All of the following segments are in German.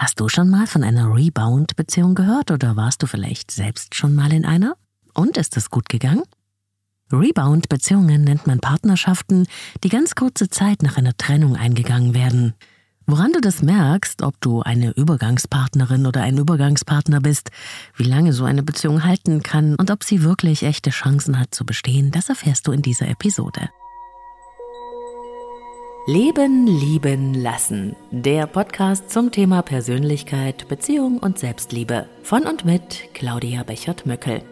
Hast du schon mal von einer Rebound-Beziehung gehört oder warst du vielleicht selbst schon mal in einer? Und ist es gut gegangen? Rebound-Beziehungen nennt man Partnerschaften, die ganz kurze Zeit nach einer Trennung eingegangen werden. Woran du das merkst, ob du eine Übergangspartnerin oder ein Übergangspartner bist, wie lange so eine Beziehung halten kann und ob sie wirklich echte Chancen hat zu bestehen, das erfährst du in dieser Episode. Leben, lieben, lassen. Der Podcast zum Thema Persönlichkeit, Beziehung und Selbstliebe. Von und mit Claudia Bechert-Möckel.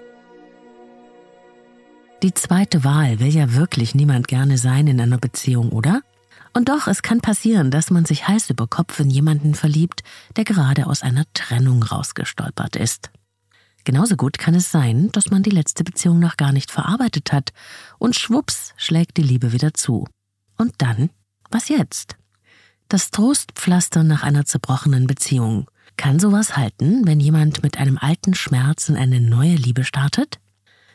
Die zweite Wahl will ja wirklich niemand gerne sein in einer Beziehung, oder? Und doch, es kann passieren, dass man sich heiß über Kopf in jemanden verliebt, der gerade aus einer Trennung rausgestolpert ist. Genauso gut kann es sein, dass man die letzte Beziehung noch gar nicht verarbeitet hat und schwupps schlägt die Liebe wieder zu. Und dann was jetzt? Das Trostpflaster nach einer zerbrochenen Beziehung. Kann sowas halten, wenn jemand mit einem alten Schmerz in eine neue Liebe startet?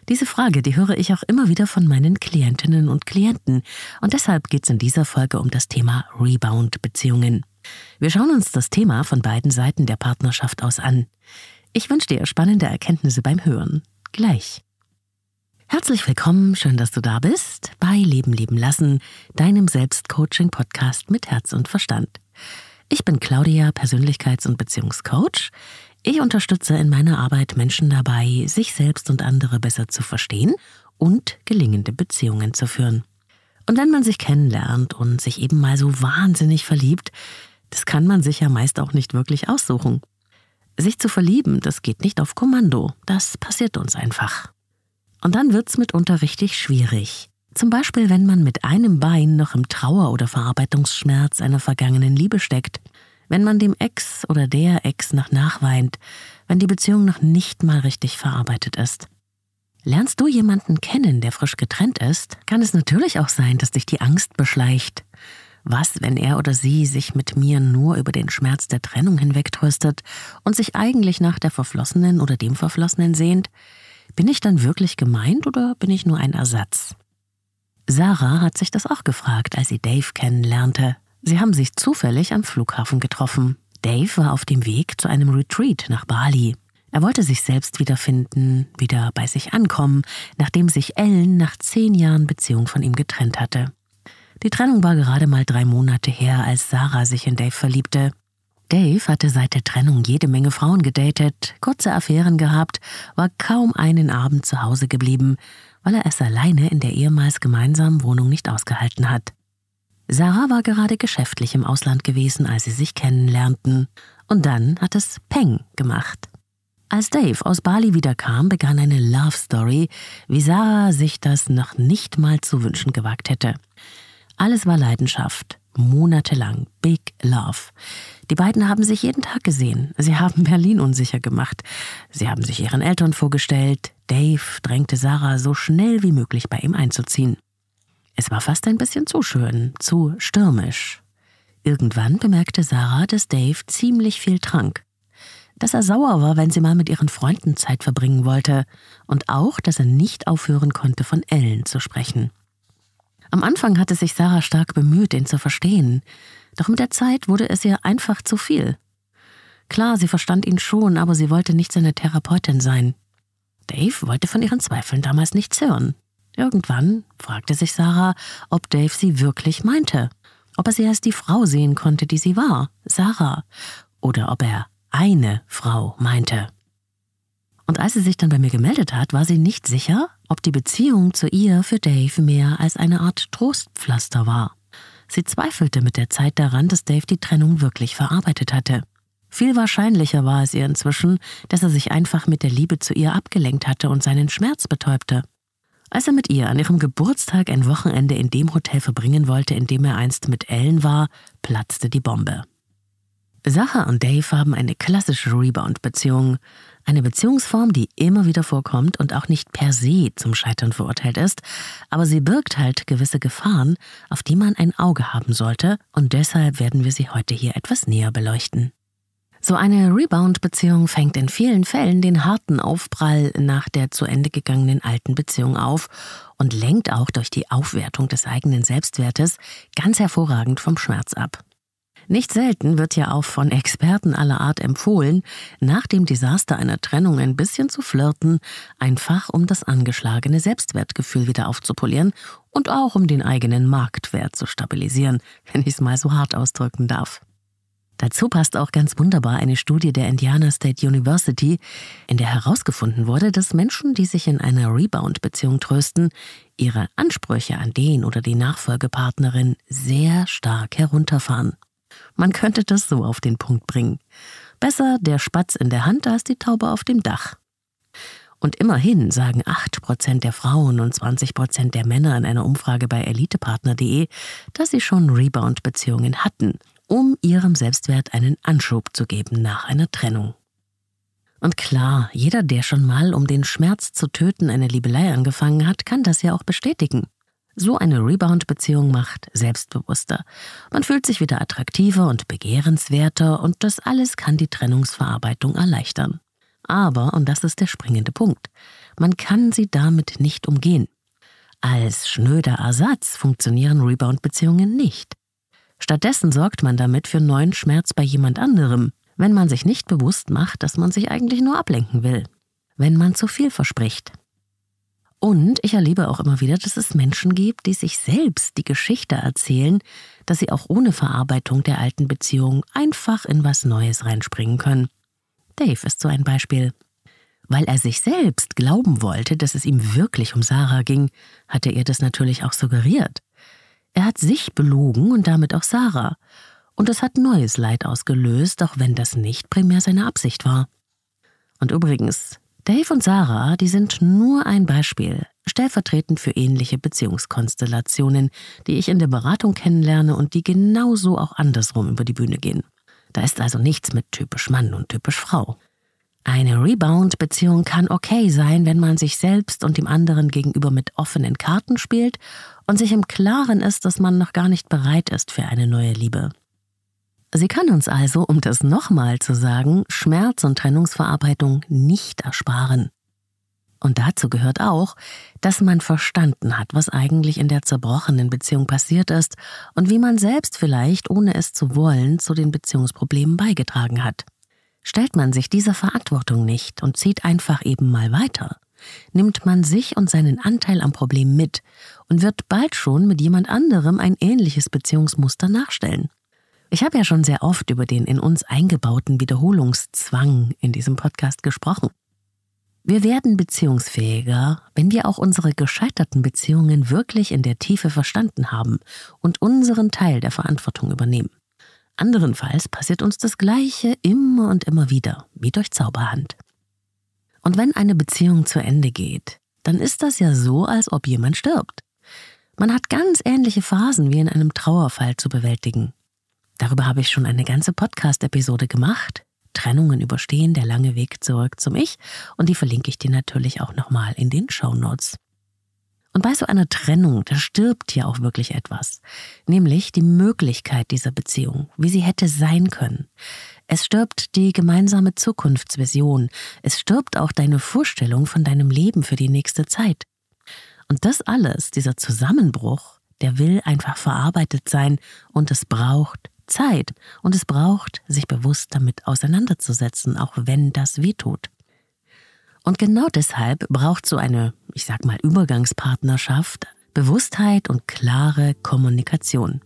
Diese Frage, die höre ich auch immer wieder von meinen Klientinnen und Klienten. Und deshalb geht es in dieser Folge um das Thema Rebound-Beziehungen. Wir schauen uns das Thema von beiden Seiten der Partnerschaft aus an. Ich wünsche dir spannende Erkenntnisse beim Hören. Gleich. Herzlich willkommen, schön, dass du da bist bei Leben leben lassen, deinem Selbstcoaching-Podcast mit Herz und Verstand. Ich bin Claudia, Persönlichkeits- und Beziehungscoach. Ich unterstütze in meiner Arbeit Menschen dabei, sich selbst und andere besser zu verstehen und gelingende Beziehungen zu führen. Und wenn man sich kennenlernt und sich eben mal so wahnsinnig verliebt, das kann man sich ja meist auch nicht wirklich aussuchen. Sich zu verlieben, das geht nicht auf Kommando, das passiert uns einfach. Und dann wird's mitunter richtig schwierig. Zum Beispiel, wenn man mit einem Bein noch im Trauer- oder Verarbeitungsschmerz einer vergangenen Liebe steckt, wenn man dem Ex oder der Ex noch nachweint, wenn die Beziehung noch nicht mal richtig verarbeitet ist. Lernst du jemanden kennen, der frisch getrennt ist, kann es natürlich auch sein, dass dich die Angst beschleicht. Was, wenn er oder sie sich mit mir nur über den Schmerz der Trennung hinwegtröstet und sich eigentlich nach der Verflossenen oder dem Verflossenen sehnt? Bin ich dann wirklich gemeint oder bin ich nur ein Ersatz? Sarah hat sich das auch gefragt, als sie Dave kennenlernte. Sie haben sich zufällig am Flughafen getroffen. Dave war auf dem Weg zu einem Retreat nach Bali. Er wollte sich selbst wiederfinden, wieder bei sich ankommen, nachdem sich Ellen nach zehn Jahren Beziehung von ihm getrennt hatte. Die Trennung war gerade mal drei Monate her, als Sarah sich in Dave verliebte. Dave hatte seit der Trennung jede Menge Frauen gedatet, kurze Affären gehabt, war kaum einen Abend zu Hause geblieben, weil er es alleine in der ehemals gemeinsamen Wohnung nicht ausgehalten hat. Sarah war gerade geschäftlich im Ausland gewesen, als sie sich kennenlernten. Und dann hat es Peng gemacht. Als Dave aus Bali wiederkam, begann eine Love Story, wie Sarah sich das noch nicht mal zu wünschen gewagt hätte. Alles war Leidenschaft, monatelang, Big Love. Die beiden haben sich jeden Tag gesehen. Sie haben Berlin unsicher gemacht. Sie haben sich ihren Eltern vorgestellt. Dave drängte Sarah so schnell wie möglich bei ihm einzuziehen. Es war fast ein bisschen zu schön, zu stürmisch. Irgendwann bemerkte Sarah, dass Dave ziemlich viel trank. Dass er sauer war, wenn sie mal mit ihren Freunden Zeit verbringen wollte. Und auch, dass er nicht aufhören konnte, von Ellen zu sprechen. Am Anfang hatte sich Sarah stark bemüht, ihn zu verstehen. Doch mit der Zeit wurde es ihr einfach zu viel. Klar, sie verstand ihn schon, aber sie wollte nicht seine Therapeutin sein. Dave wollte von ihren Zweifeln damals nichts hören. Irgendwann fragte sich Sarah, ob Dave sie wirklich meinte, ob er sie als die Frau sehen konnte, die sie war, Sarah, oder ob er eine Frau meinte. Und als sie sich dann bei mir gemeldet hat, war sie nicht sicher, ob die Beziehung zu ihr für Dave mehr als eine Art Trostpflaster war. Sie zweifelte mit der Zeit daran, dass Dave die Trennung wirklich verarbeitet hatte. Viel wahrscheinlicher war es ihr inzwischen, dass er sich einfach mit der Liebe zu ihr abgelenkt hatte und seinen Schmerz betäubte. Als er mit ihr an ihrem Geburtstag ein Wochenende in dem Hotel verbringen wollte, in dem er einst mit Ellen war, platzte die Bombe. Sacha und Dave haben eine klassische Rebound-Beziehung. Eine Beziehungsform, die immer wieder vorkommt und auch nicht per se zum Scheitern verurteilt ist, aber sie birgt halt gewisse Gefahren, auf die man ein Auge haben sollte, und deshalb werden wir sie heute hier etwas näher beleuchten. So eine Rebound-Beziehung fängt in vielen Fällen den harten Aufprall nach der zu Ende gegangenen alten Beziehung auf und lenkt auch durch die Aufwertung des eigenen Selbstwertes ganz hervorragend vom Schmerz ab. Nicht selten wird ja auch von Experten aller Art empfohlen, nach dem Desaster einer Trennung ein bisschen zu flirten, einfach um das angeschlagene Selbstwertgefühl wieder aufzupolieren und auch um den eigenen Marktwert zu stabilisieren, wenn ich es mal so hart ausdrücken darf. Dazu passt auch ganz wunderbar eine Studie der Indiana State University, in der herausgefunden wurde, dass Menschen, die sich in einer Rebound-Beziehung trösten, ihre Ansprüche an den oder die Nachfolgepartnerin sehr stark herunterfahren. Man könnte das so auf den Punkt bringen. Besser der Spatz in der Hand als die Taube auf dem Dach. Und immerhin sagen 8% der Frauen und 20% der Männer in einer Umfrage bei elitepartner.de, dass sie schon Rebound-Beziehungen hatten, um ihrem Selbstwert einen Anschub zu geben nach einer Trennung. Und klar, jeder, der schon mal, um den Schmerz zu töten, eine Liebelei angefangen hat, kann das ja auch bestätigen. So eine Rebound-Beziehung macht selbstbewusster. Man fühlt sich wieder attraktiver und begehrenswerter und das alles kann die Trennungsverarbeitung erleichtern. Aber, und das ist der springende Punkt, man kann sie damit nicht umgehen. Als schnöder Ersatz funktionieren Rebound-Beziehungen nicht. Stattdessen sorgt man damit für neuen Schmerz bei jemand anderem, wenn man sich nicht bewusst macht, dass man sich eigentlich nur ablenken will, wenn man zu viel verspricht, und ich erlebe auch immer wieder, dass es Menschen gibt, die sich selbst die Geschichte erzählen, dass sie auch ohne Verarbeitung der alten Beziehung einfach in was Neues reinspringen können. Dave ist so ein Beispiel. Weil er sich selbst glauben wollte, dass es ihm wirklich um Sarah ging, hatte er das natürlich auch suggeriert. Er hat sich belogen und damit auch Sarah. Und es hat neues Leid ausgelöst, auch wenn das nicht primär seine Absicht war. Und übrigens, Dave und Sarah, die sind nur ein Beispiel, stellvertretend für ähnliche Beziehungskonstellationen, die ich in der Beratung kennenlerne und die genauso auch andersrum über die Bühne gehen. Da ist also nichts mit typisch Mann und typisch Frau. Eine Rebound-Beziehung kann okay sein, wenn man sich selbst und dem anderen gegenüber mit offenen Karten spielt und sich im Klaren ist, dass man noch gar nicht bereit ist für eine neue Liebe. Sie kann uns also, um das nochmal zu sagen, Schmerz und Trennungsverarbeitung nicht ersparen. Und dazu gehört auch, dass man verstanden hat, was eigentlich in der zerbrochenen Beziehung passiert ist und wie man selbst vielleicht, ohne es zu wollen, zu den Beziehungsproblemen beigetragen hat. Stellt man sich dieser Verantwortung nicht und zieht einfach eben mal weiter, nimmt man sich und seinen Anteil am Problem mit und wird bald schon mit jemand anderem ein ähnliches Beziehungsmuster nachstellen. Ich habe ja schon sehr oft über den in uns eingebauten Wiederholungszwang in diesem Podcast gesprochen. Wir werden beziehungsfähiger, wenn wir auch unsere gescheiterten Beziehungen wirklich in der Tiefe verstanden haben und unseren Teil der Verantwortung übernehmen. Anderenfalls passiert uns das Gleiche immer und immer wieder, wie durch Zauberhand. Und wenn eine Beziehung zu Ende geht, dann ist das ja so, als ob jemand stirbt. Man hat ganz ähnliche Phasen wie in einem Trauerfall zu bewältigen. Darüber habe ich schon eine ganze Podcast-Episode gemacht. Trennungen überstehen, der lange Weg zurück zum Ich. Und die verlinke ich dir natürlich auch nochmal in den Show Notes. Und bei so einer Trennung, da stirbt ja auch wirklich etwas. Nämlich die Möglichkeit dieser Beziehung, wie sie hätte sein können. Es stirbt die gemeinsame Zukunftsvision. Es stirbt auch deine Vorstellung von deinem Leben für die nächste Zeit. Und das alles, dieser Zusammenbruch, der will einfach verarbeitet sein und es braucht Zeit und es braucht, sich bewusst damit auseinanderzusetzen, auch wenn das wehtut. Und genau deshalb braucht so eine, ich sag mal, Übergangspartnerschaft Bewusstheit und klare Kommunikation.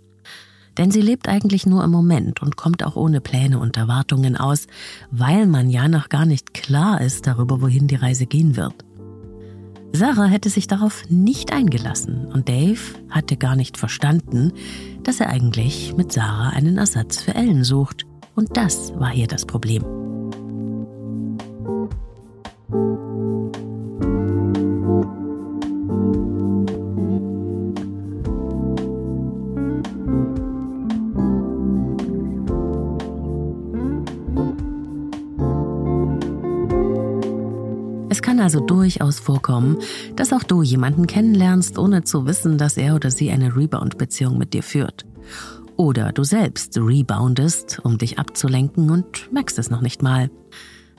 Denn sie lebt eigentlich nur im Moment und kommt auch ohne Pläne und Erwartungen aus, weil man ja noch gar nicht klar ist darüber, wohin die Reise gehen wird. Sarah hätte sich darauf nicht eingelassen und Dave hatte gar nicht verstanden, dass er eigentlich mit Sarah einen Ersatz für Ellen sucht. Und das war hier das Problem. Kann also durchaus vorkommen, dass auch du jemanden kennenlernst, ohne zu wissen, dass er oder sie eine Rebound-Beziehung mit dir führt. Oder du selbst reboundest, um dich abzulenken und merkst es noch nicht mal.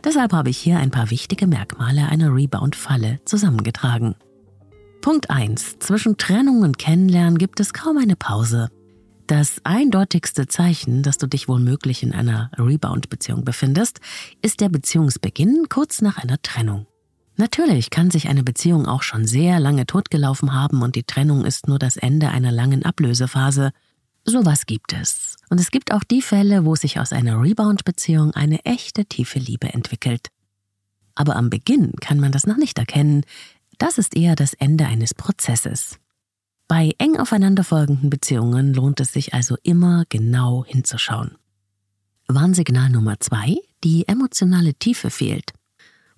Deshalb habe ich hier ein paar wichtige Merkmale einer Rebound-Falle zusammengetragen. Punkt 1. Zwischen Trennung und Kennenlernen gibt es kaum eine Pause. Das eindeutigste Zeichen, dass du dich womöglich in einer Rebound-Beziehung befindest, ist der Beziehungsbeginn kurz nach einer Trennung. Natürlich kann sich eine Beziehung auch schon sehr lange totgelaufen haben und die Trennung ist nur das Ende einer langen Ablösephase. Sowas gibt es. Und es gibt auch die Fälle, wo sich aus einer Rebound-Beziehung eine echte tiefe Liebe entwickelt. Aber am Beginn kann man das noch nicht erkennen. Das ist eher das Ende eines Prozesses. Bei eng aufeinanderfolgenden Beziehungen lohnt es sich also immer genau hinzuschauen. Warnsignal Nummer zwei: Die emotionale Tiefe fehlt.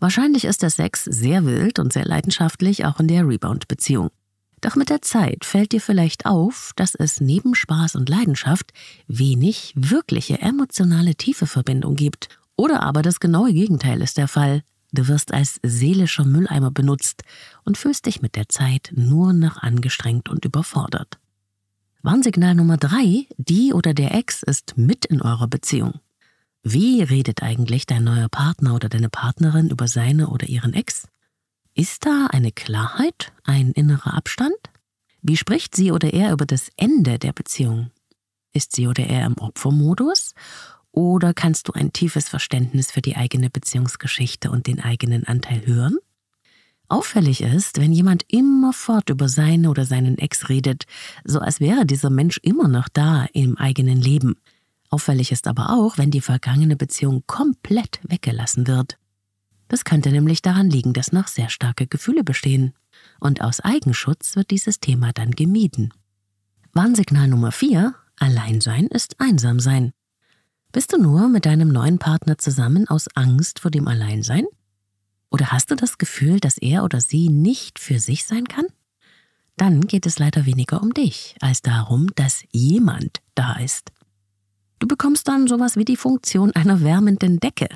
Wahrscheinlich ist der Sex sehr wild und sehr leidenschaftlich auch in der Rebound-Beziehung. Doch mit der Zeit fällt dir vielleicht auf, dass es neben Spaß und Leidenschaft wenig wirkliche emotionale tiefe Verbindung gibt. Oder aber das genaue Gegenteil ist der Fall. Du wirst als seelischer Mülleimer benutzt und fühlst dich mit der Zeit nur noch angestrengt und überfordert. Warnsignal Nummer drei: Die oder der Ex ist mit in eurer Beziehung. Wie redet eigentlich dein neuer Partner oder deine Partnerin über seine oder ihren Ex? Ist da eine Klarheit, ein innerer Abstand? Wie spricht sie oder er über das Ende der Beziehung? Ist sie oder er im Opfermodus oder kannst du ein tiefes Verständnis für die eigene Beziehungsgeschichte und den eigenen Anteil hören? Auffällig ist, wenn jemand immerfort über seine oder seinen Ex redet, so als wäre dieser Mensch immer noch da im eigenen Leben. Auffällig ist aber auch, wenn die vergangene Beziehung komplett weggelassen wird. Das könnte nämlich daran liegen, dass noch sehr starke Gefühle bestehen. Und aus Eigenschutz wird dieses Thema dann gemieden. Warnsignal Nummer 4. Alleinsein ist Einsamsein. Bist du nur mit deinem neuen Partner zusammen aus Angst vor dem Alleinsein? Oder hast du das Gefühl, dass er oder sie nicht für sich sein kann? Dann geht es leider weniger um dich, als darum, dass jemand da ist. Du bekommst dann sowas wie die Funktion einer wärmenden Decke.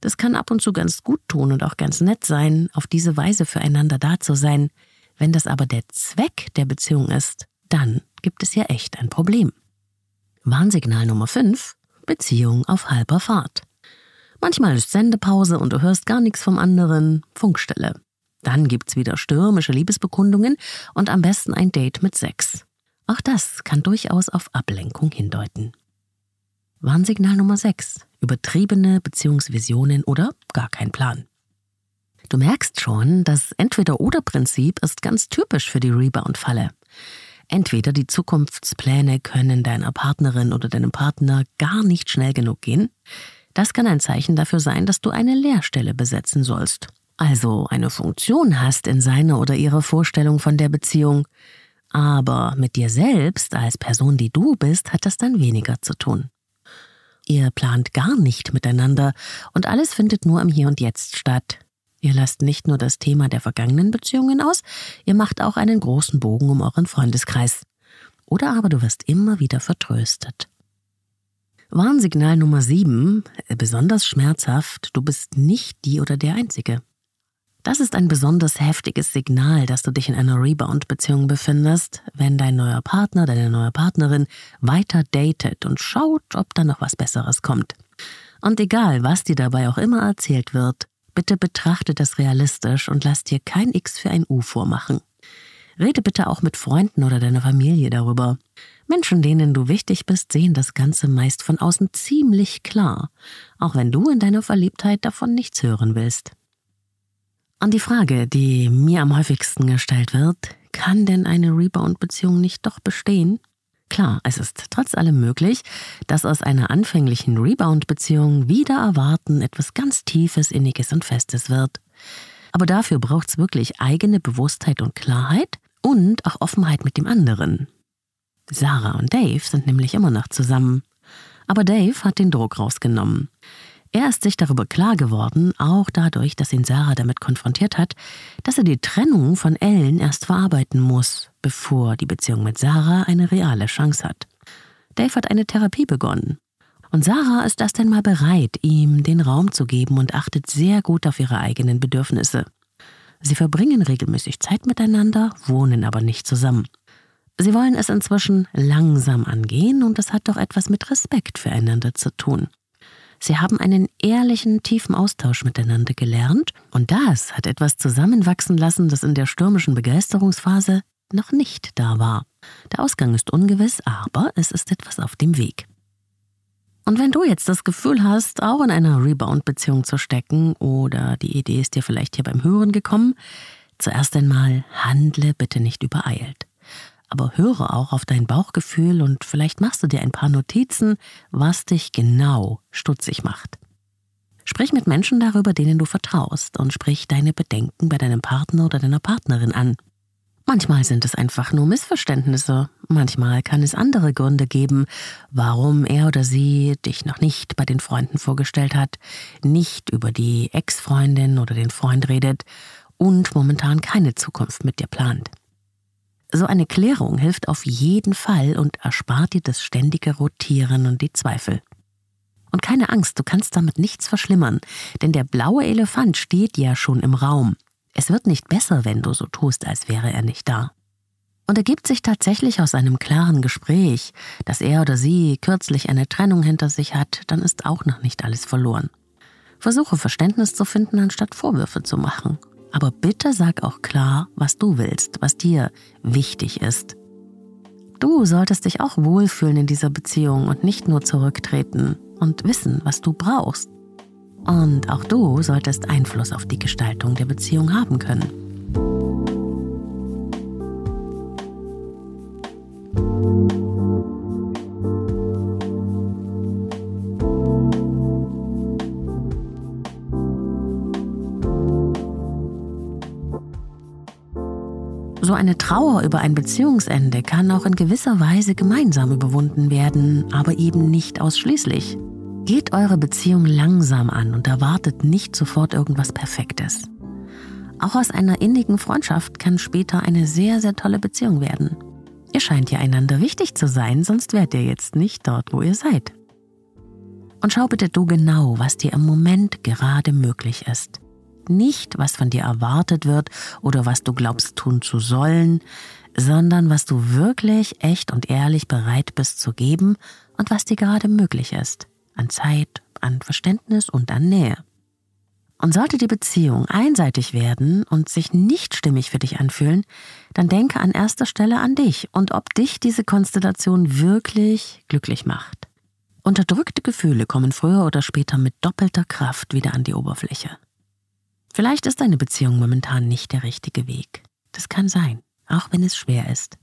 Das kann ab und zu ganz gut tun und auch ganz nett sein, auf diese Weise füreinander da zu sein. Wenn das aber der Zweck der Beziehung ist, dann gibt es ja echt ein Problem. Warnsignal Nummer 5. Beziehung auf halber Fahrt. Manchmal ist Sendepause und du hörst gar nichts vom anderen, Funkstelle. Dann gibt's wieder stürmische Liebesbekundungen und am besten ein Date mit Sex. Auch das kann durchaus auf Ablenkung hindeuten. Warnsignal Nummer 6. Übertriebene Beziehungsvisionen oder gar kein Plan. Du merkst schon, das Entweder-Oder-Prinzip ist ganz typisch für die Rebound-Falle. Entweder die Zukunftspläne können deiner Partnerin oder deinem Partner gar nicht schnell genug gehen. Das kann ein Zeichen dafür sein, dass du eine Lehrstelle besetzen sollst. Also eine Funktion hast in seiner oder ihrer Vorstellung von der Beziehung. Aber mit dir selbst als Person, die du bist, hat das dann weniger zu tun. Ihr plant gar nicht miteinander und alles findet nur im Hier und Jetzt statt. Ihr lasst nicht nur das Thema der vergangenen Beziehungen aus, ihr macht auch einen großen Bogen um euren Freundeskreis. Oder aber du wirst immer wieder vertröstet. Warnsignal Nummer 7, besonders schmerzhaft, du bist nicht die oder der Einzige. Das ist ein besonders heftiges Signal, dass du dich in einer Rebound-Beziehung befindest, wenn dein neuer Partner, deine neue Partnerin weiter datet und schaut, ob da noch was Besseres kommt. Und egal, was dir dabei auch immer erzählt wird, Bitte betrachte das realistisch und lass dir kein X für ein U vormachen. Rede bitte auch mit Freunden oder deiner Familie darüber. Menschen, denen du wichtig bist, sehen das Ganze meist von außen ziemlich klar, auch wenn du in deiner Verliebtheit davon nichts hören willst. An die Frage, die mir am häufigsten gestellt wird, kann denn eine Rebound-Beziehung nicht doch bestehen? Klar, es ist trotz allem möglich, dass aus einer anfänglichen Rebound-Beziehung wieder erwarten etwas ganz Tiefes, Inniges und Festes wird. Aber dafür braucht es wirklich eigene Bewusstheit und Klarheit und auch Offenheit mit dem anderen. Sarah und Dave sind nämlich immer noch zusammen. Aber Dave hat den Druck rausgenommen. Er ist sich darüber klar geworden, auch dadurch, dass ihn Sarah damit konfrontiert hat, dass er die Trennung von Ellen erst verarbeiten muss, bevor die Beziehung mit Sarah eine reale Chance hat. Dave hat eine Therapie begonnen. Und Sarah ist erst einmal bereit, ihm den Raum zu geben und achtet sehr gut auf ihre eigenen Bedürfnisse. Sie verbringen regelmäßig Zeit miteinander, wohnen aber nicht zusammen. Sie wollen es inzwischen langsam angehen und es hat doch etwas mit Respekt füreinander zu tun. Sie haben einen ehrlichen, tiefen Austausch miteinander gelernt und das hat etwas zusammenwachsen lassen, das in der stürmischen Begeisterungsphase noch nicht da war. Der Ausgang ist ungewiss, aber es ist etwas auf dem Weg. Und wenn du jetzt das Gefühl hast, auch in einer Rebound-Beziehung zu stecken oder die Idee ist dir vielleicht hier beim Hören gekommen, zuerst einmal handle bitte nicht übereilt. Aber höre auch auf dein Bauchgefühl und vielleicht machst du dir ein paar Notizen, was dich genau stutzig macht. Sprich mit Menschen darüber, denen du vertraust und sprich deine Bedenken bei deinem Partner oder deiner Partnerin an. Manchmal sind es einfach nur Missverständnisse, manchmal kann es andere Gründe geben, warum er oder sie dich noch nicht bei den Freunden vorgestellt hat, nicht über die Ex-Freundin oder den Freund redet und momentan keine Zukunft mit dir plant. So eine Klärung hilft auf jeden Fall und erspart dir das ständige Rotieren und die Zweifel. Und keine Angst, du kannst damit nichts verschlimmern, denn der blaue Elefant steht ja schon im Raum. Es wird nicht besser, wenn du so tust, als wäre er nicht da. Und ergibt sich tatsächlich aus einem klaren Gespräch, dass er oder sie kürzlich eine Trennung hinter sich hat, dann ist auch noch nicht alles verloren. Versuche Verständnis zu finden, anstatt Vorwürfe zu machen. Aber bitte sag auch klar, was du willst, was dir wichtig ist. Du solltest dich auch wohlfühlen in dieser Beziehung und nicht nur zurücktreten und wissen, was du brauchst. Und auch du solltest Einfluss auf die Gestaltung der Beziehung haben können. So eine Trauer über ein Beziehungsende kann auch in gewisser Weise gemeinsam überwunden werden, aber eben nicht ausschließlich. Geht eure Beziehung langsam an und erwartet nicht sofort irgendwas Perfektes. Auch aus einer innigen Freundschaft kann später eine sehr, sehr tolle Beziehung werden. Ihr scheint ja einander wichtig zu sein, sonst wärt ihr jetzt nicht dort, wo ihr seid. Und schau bitte du genau, was dir im Moment gerade möglich ist. Nicht, was von dir erwartet wird oder was du glaubst tun zu sollen, sondern was du wirklich echt und ehrlich bereit bist zu geben und was dir gerade möglich ist an Zeit, an Verständnis und an Nähe. Und sollte die Beziehung einseitig werden und sich nicht stimmig für dich anfühlen, dann denke an erster Stelle an dich und ob dich diese Konstellation wirklich glücklich macht. Unterdrückte Gefühle kommen früher oder später mit doppelter Kraft wieder an die Oberfläche. Vielleicht ist deine Beziehung momentan nicht der richtige Weg. Das kann sein, auch wenn es schwer ist.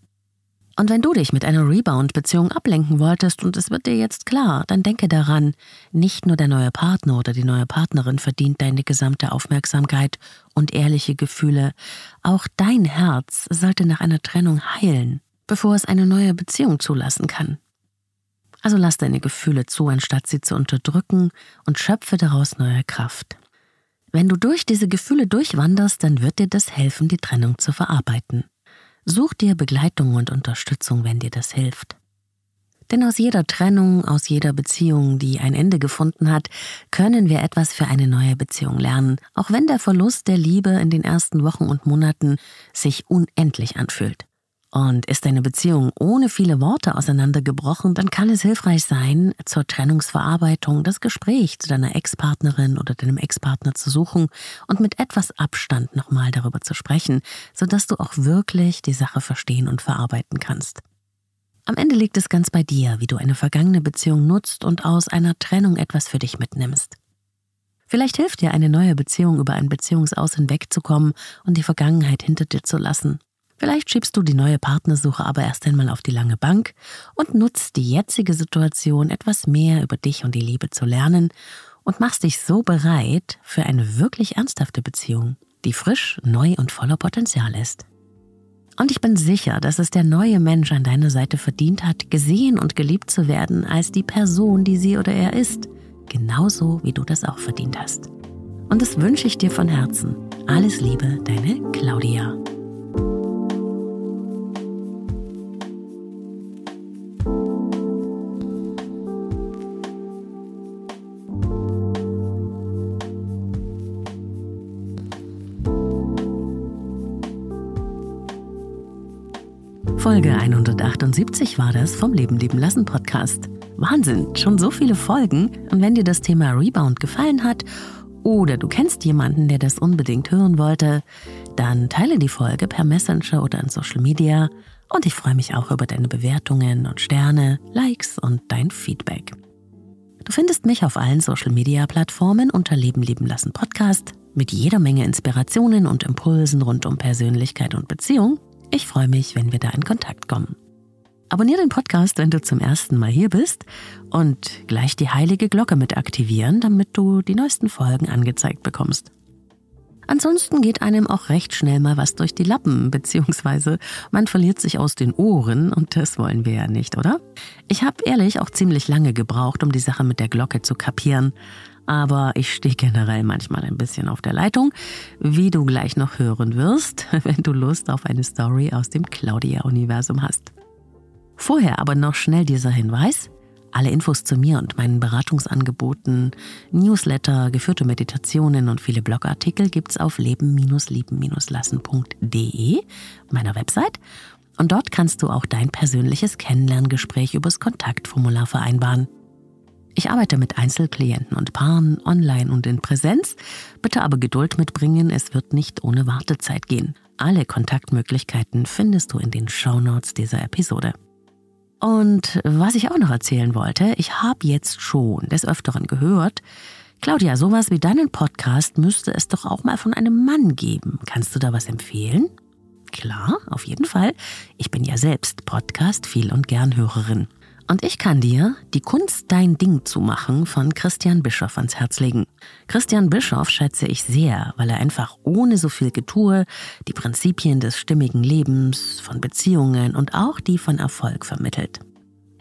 Und wenn du dich mit einer Rebound-Beziehung ablenken wolltest und es wird dir jetzt klar, dann denke daran, nicht nur der neue Partner oder die neue Partnerin verdient deine gesamte Aufmerksamkeit und ehrliche Gefühle, auch dein Herz sollte nach einer Trennung heilen, bevor es eine neue Beziehung zulassen kann. Also lass deine Gefühle zu, anstatt sie zu unterdrücken und schöpfe daraus neue Kraft. Wenn du durch diese Gefühle durchwanderst, dann wird dir das helfen, die Trennung zu verarbeiten. Such dir Begleitung und Unterstützung, wenn dir das hilft. Denn aus jeder Trennung, aus jeder Beziehung, die ein Ende gefunden hat, können wir etwas für eine neue Beziehung lernen, auch wenn der Verlust der Liebe in den ersten Wochen und Monaten sich unendlich anfühlt. Und ist deine Beziehung ohne viele Worte auseinandergebrochen, dann kann es hilfreich sein, zur Trennungsverarbeitung das Gespräch zu deiner Ex-Partnerin oder deinem Ex-Partner zu suchen und mit etwas Abstand nochmal darüber zu sprechen, sodass du auch wirklich die Sache verstehen und verarbeiten kannst. Am Ende liegt es ganz bei dir, wie du eine vergangene Beziehung nutzt und aus einer Trennung etwas für dich mitnimmst. Vielleicht hilft dir eine neue Beziehung über ein Beziehungsaus hinwegzukommen und die Vergangenheit hinter dir zu lassen Vielleicht schiebst du die neue Partnersuche aber erst einmal auf die lange Bank und nutzt die jetzige Situation etwas mehr über dich und die Liebe zu lernen und machst dich so bereit für eine wirklich ernsthafte Beziehung, die frisch, neu und voller Potenzial ist. Und ich bin sicher, dass es der neue Mensch an deiner Seite verdient hat, gesehen und geliebt zu werden als die Person, die sie oder er ist, genauso wie du das auch verdient hast. Und das wünsche ich dir von Herzen. Alles Liebe, deine Claudia. Folge 178 war das vom Leben leben lassen Podcast. Wahnsinn, schon so viele Folgen. Und wenn dir das Thema Rebound gefallen hat oder du kennst jemanden, der das unbedingt hören wollte, dann teile die Folge per Messenger oder in Social Media Und ich freue mich auch über deine Bewertungen und Sterne, Likes und dein Feedback. Du findest mich auf allen Social-Media-Plattformen unter Leben lieben lassen Podcast mit jeder Menge Inspirationen und Impulsen rund um Persönlichkeit und Beziehung. Ich freue mich, wenn wir da in Kontakt kommen. Abonniere den Podcast, wenn du zum ersten Mal hier bist und gleich die heilige Glocke mit aktivieren, damit du die neuesten Folgen angezeigt bekommst. Ansonsten geht einem auch recht schnell mal was durch die Lappen, beziehungsweise man verliert sich aus den Ohren und das wollen wir ja nicht, oder? Ich habe ehrlich auch ziemlich lange gebraucht, um die Sache mit der Glocke zu kapieren, aber ich stehe generell manchmal ein bisschen auf der Leitung, wie du gleich noch hören wirst, wenn du Lust auf eine Story aus dem Claudia-Universum hast. Vorher aber noch schnell dieser Hinweis. Alle Infos zu mir und meinen Beratungsangeboten, Newsletter, geführte Meditationen und viele Blogartikel gibt's auf leben-lieben-lassen.de, meiner Website. Und dort kannst du auch dein persönliches Kennenlerngespräch übers Kontaktformular vereinbaren. Ich arbeite mit Einzelklienten und Paaren online und in Präsenz. Bitte aber Geduld mitbringen, es wird nicht ohne Wartezeit gehen. Alle Kontaktmöglichkeiten findest du in den Shownotes dieser Episode. Und was ich auch noch erzählen wollte, ich habe jetzt schon des Öfteren gehört, Claudia, sowas wie deinen Podcast müsste es doch auch mal von einem Mann geben. Kannst du da was empfehlen? Klar, auf jeden Fall. Ich bin ja selbst Podcast viel und gern Hörerin. Und ich kann dir die Kunst, dein Ding zu machen von Christian Bischoff ans Herz legen. Christian Bischoff schätze ich sehr, weil er einfach ohne so viel Getue die Prinzipien des stimmigen Lebens, von Beziehungen und auch die von Erfolg vermittelt.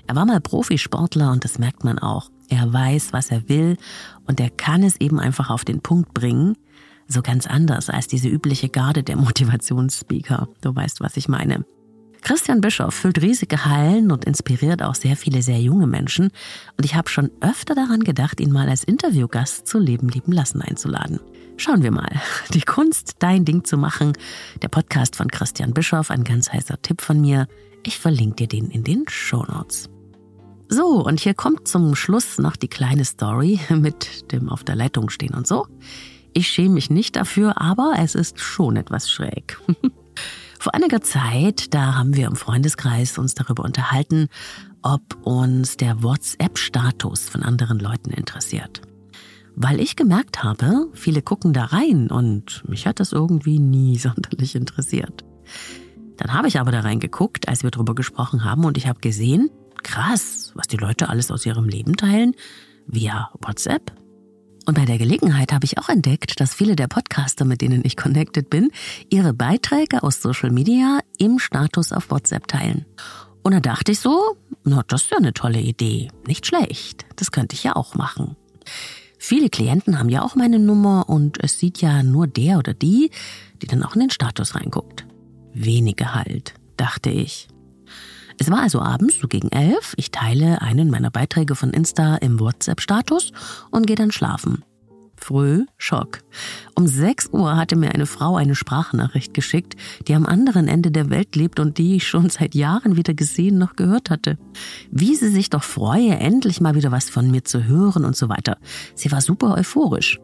Er war mal Profisportler und das merkt man auch. Er weiß, was er will und er kann es eben einfach auf den Punkt bringen. So ganz anders als diese übliche Garde der Motivationsspeaker. Du weißt, was ich meine. Christian Bischoff füllt riesige Hallen und inspiriert auch sehr viele sehr junge Menschen. Und ich habe schon öfter daran gedacht, ihn mal als Interviewgast zu Leben lieben lassen einzuladen. Schauen wir mal. Die Kunst, dein Ding zu machen. Der Podcast von Christian Bischoff, ein ganz heißer Tipp von mir. Ich verlinke dir den in den Show Notes. So, und hier kommt zum Schluss noch die kleine Story mit dem auf der Leitung stehen und so. Ich schäme mich nicht dafür, aber es ist schon etwas schräg. Vor einiger Zeit, da haben wir im Freundeskreis uns darüber unterhalten, ob uns der WhatsApp-Status von anderen Leuten interessiert. Weil ich gemerkt habe, viele gucken da rein und mich hat das irgendwie nie sonderlich interessiert. Dann habe ich aber da reingeguckt, als wir darüber gesprochen haben und ich habe gesehen, krass, was die Leute alles aus ihrem Leben teilen via WhatsApp. Und bei der Gelegenheit habe ich auch entdeckt, dass viele der Podcaster, mit denen ich connected bin, ihre Beiträge aus Social Media im Status auf WhatsApp teilen. Und da dachte ich so, na, das ist ja eine tolle Idee. Nicht schlecht. Das könnte ich ja auch machen. Viele Klienten haben ja auch meine Nummer und es sieht ja nur der oder die, die dann auch in den Status reinguckt. Wenige halt, dachte ich. Es war also abends, so gegen elf. Ich teile einen meiner Beiträge von Insta im WhatsApp-Status und gehe dann schlafen. Früh, Schock. Um 6 Uhr hatte mir eine Frau eine Sprachnachricht geschickt, die am anderen Ende der Welt lebt und die ich schon seit Jahren weder gesehen noch gehört hatte. Wie sie sich doch freue, endlich mal wieder was von mir zu hören und so weiter. Sie war super euphorisch.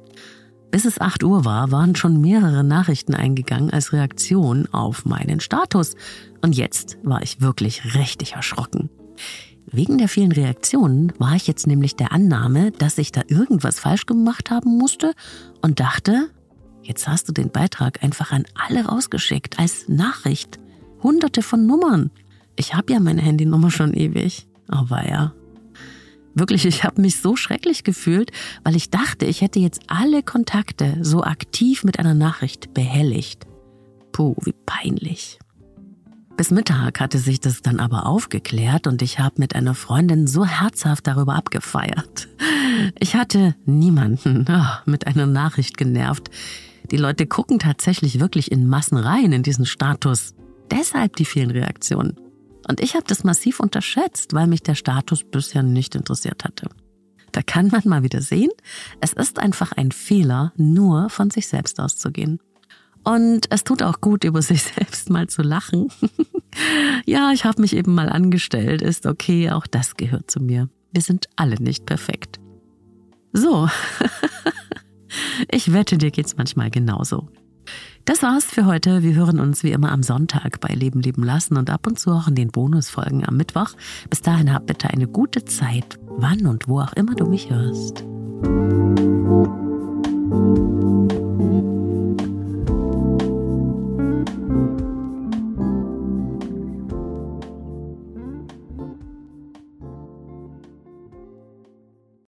Bis es 8 Uhr war, waren schon mehrere Nachrichten eingegangen als Reaktion auf meinen Status. Und jetzt war ich wirklich richtig erschrocken. Wegen der vielen Reaktionen war ich jetzt nämlich der Annahme, dass ich da irgendwas falsch gemacht haben musste und dachte, jetzt hast du den Beitrag einfach an alle rausgeschickt als Nachricht. Hunderte von Nummern. Ich habe ja meine Handynummer schon ewig. Aber ja, Wirklich, ich habe mich so schrecklich gefühlt, weil ich dachte, ich hätte jetzt alle Kontakte so aktiv mit einer Nachricht behelligt. Puh, wie peinlich. Bis Mittag hatte sich das dann aber aufgeklärt und ich habe mit einer Freundin so herzhaft darüber abgefeiert. Ich hatte niemanden oh, mit einer Nachricht genervt. Die Leute gucken tatsächlich wirklich in Massen rein in diesen Status. Deshalb die vielen Reaktionen. Und ich habe das massiv unterschätzt, weil mich der Status bisher nicht interessiert hatte. Da kann man mal wieder sehen, es ist einfach ein Fehler, nur von sich selbst auszugehen. Und es tut auch gut, über sich selbst mal zu lachen. ja, ich habe mich eben mal angestellt, ist okay, auch das gehört zu mir. Wir sind alle nicht perfekt. So, ich wette, dir geht's manchmal genauso. Das war's für heute. Wir hören uns wie immer am Sonntag bei Leben leben lassen und ab und zu auch in den Bonusfolgen am Mittwoch. Bis dahin hab bitte eine gute Zeit, wann und wo auch immer du mich hörst.